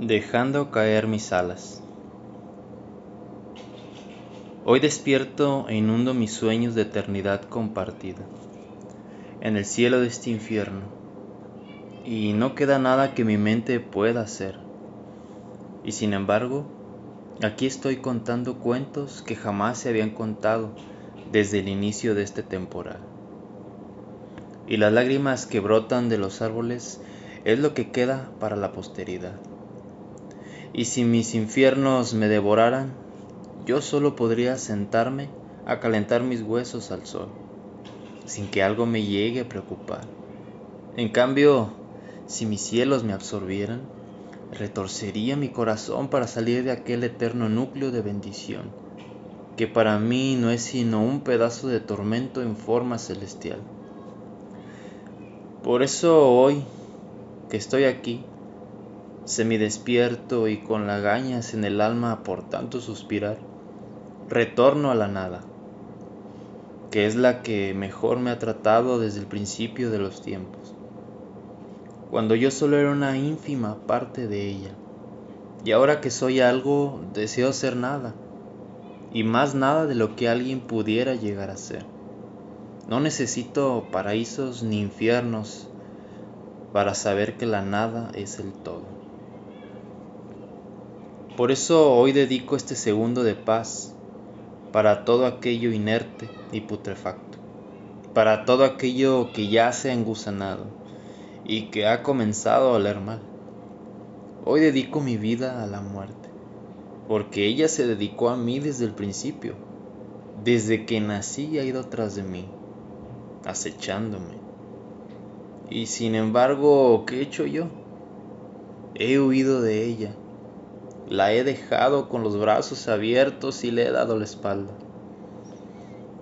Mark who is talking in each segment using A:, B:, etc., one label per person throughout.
A: Dejando caer mis alas. Hoy despierto e inundo mis sueños de eternidad compartida en el cielo de este infierno y no queda nada que mi mente pueda hacer. Y sin embargo, aquí estoy contando cuentos que jamás se habían contado desde el inicio de este temporal. Y las lágrimas que brotan de los árboles es lo que queda para la posteridad y si mis infiernos me devoraran, yo solo podría sentarme a calentar mis huesos al sol, sin que algo me llegue a preocupar. En cambio, si mis cielos me absorbieran, retorcería mi corazón para salir de aquel eterno núcleo de bendición, que para mí no es sino un pedazo de tormento en forma celestial. Por eso hoy que estoy aquí, semidespierto y con lagañas en el alma por tanto suspirar, retorno a la nada, que es la que mejor me ha tratado desde el principio de los tiempos, cuando yo solo era una ínfima parte de ella, y ahora que soy algo, deseo ser nada, y más nada de lo que alguien pudiera llegar a ser. No necesito paraísos ni infiernos para saber que la nada es el todo. Por eso hoy dedico este segundo de paz para todo aquello inerte y putrefacto, para todo aquello que ya se ha engusanado y que ha comenzado a oler mal. Hoy dedico mi vida a la muerte, porque ella se dedicó a mí desde el principio, desde que nací ha ido tras de mí, acechándome. Y sin embargo, ¿qué he hecho yo? He huido de ella la he dejado con los brazos abiertos y le he dado la espalda.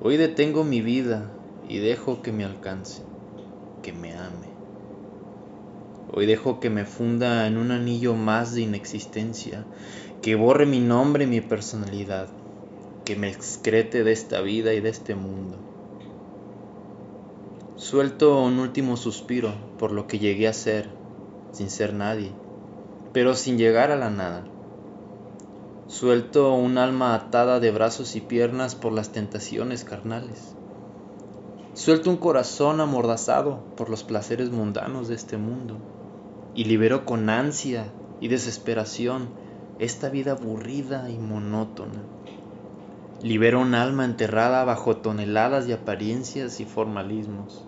A: Hoy detengo mi vida y dejo que me alcance, que me ame. Hoy dejo que me funda en un anillo más de inexistencia, que borre mi nombre y mi personalidad, que me excrete de esta vida y de este mundo. Suelto un último suspiro por lo que llegué a ser, sin ser nadie, pero sin llegar a la nada Suelto un alma atada de brazos y piernas por las tentaciones carnales. Suelto un corazón amordazado por los placeres mundanos de este mundo. Y libero con ansia y desesperación esta vida aburrida y monótona. Libero un alma enterrada bajo toneladas de apariencias y formalismos.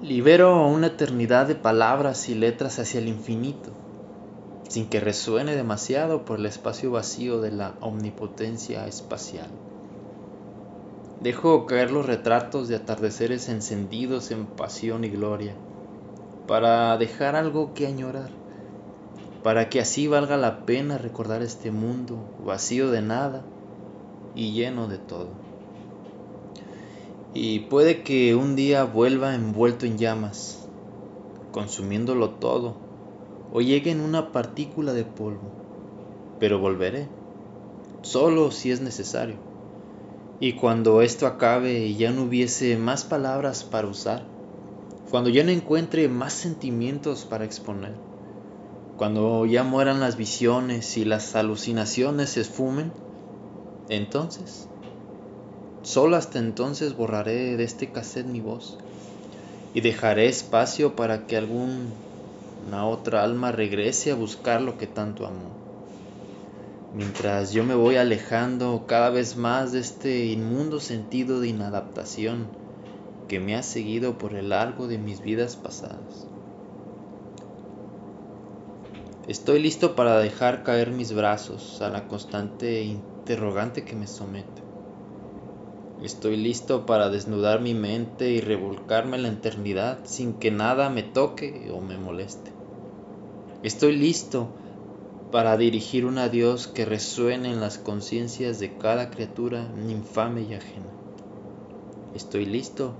A: Libero una eternidad de palabras y letras hacia el infinito sin que resuene demasiado por el espacio vacío de la omnipotencia espacial. Dejo caer los retratos de atardeceres encendidos en pasión y gloria, para dejar algo que añorar, para que así valga la pena recordar este mundo vacío de nada y lleno de todo. Y puede que un día vuelva envuelto en llamas, consumiéndolo todo o llegue en una partícula de polvo, pero volveré, solo si es necesario. Y cuando esto acabe y ya no hubiese más palabras para usar, cuando ya no encuentre más sentimientos para exponer, cuando ya mueran las visiones y las alucinaciones se esfumen, entonces, solo hasta entonces borraré de este cassette mi voz y dejaré espacio para que algún una otra alma regrese a buscar lo que tanto amó. Mientras yo me voy alejando cada vez más de este inmundo sentido de inadaptación que me ha seguido por el largo de mis vidas pasadas. Estoy listo para dejar caer mis brazos a la constante interrogante que me somete. Estoy listo para desnudar mi mente y revolcarme en la eternidad sin que nada me toque o me moleste. Estoy listo para dirigir un adiós que resuene en las conciencias de cada criatura infame y ajena. Estoy listo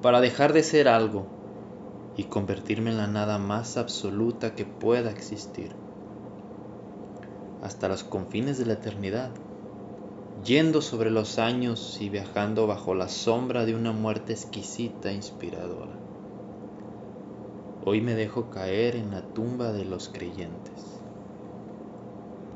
A: para dejar de ser algo y convertirme en la nada más absoluta que pueda existir, hasta los confines de la eternidad, yendo sobre los años y viajando bajo la sombra de una muerte exquisita e inspiradora. Hoy me dejo caer en la tumba de los creyentes.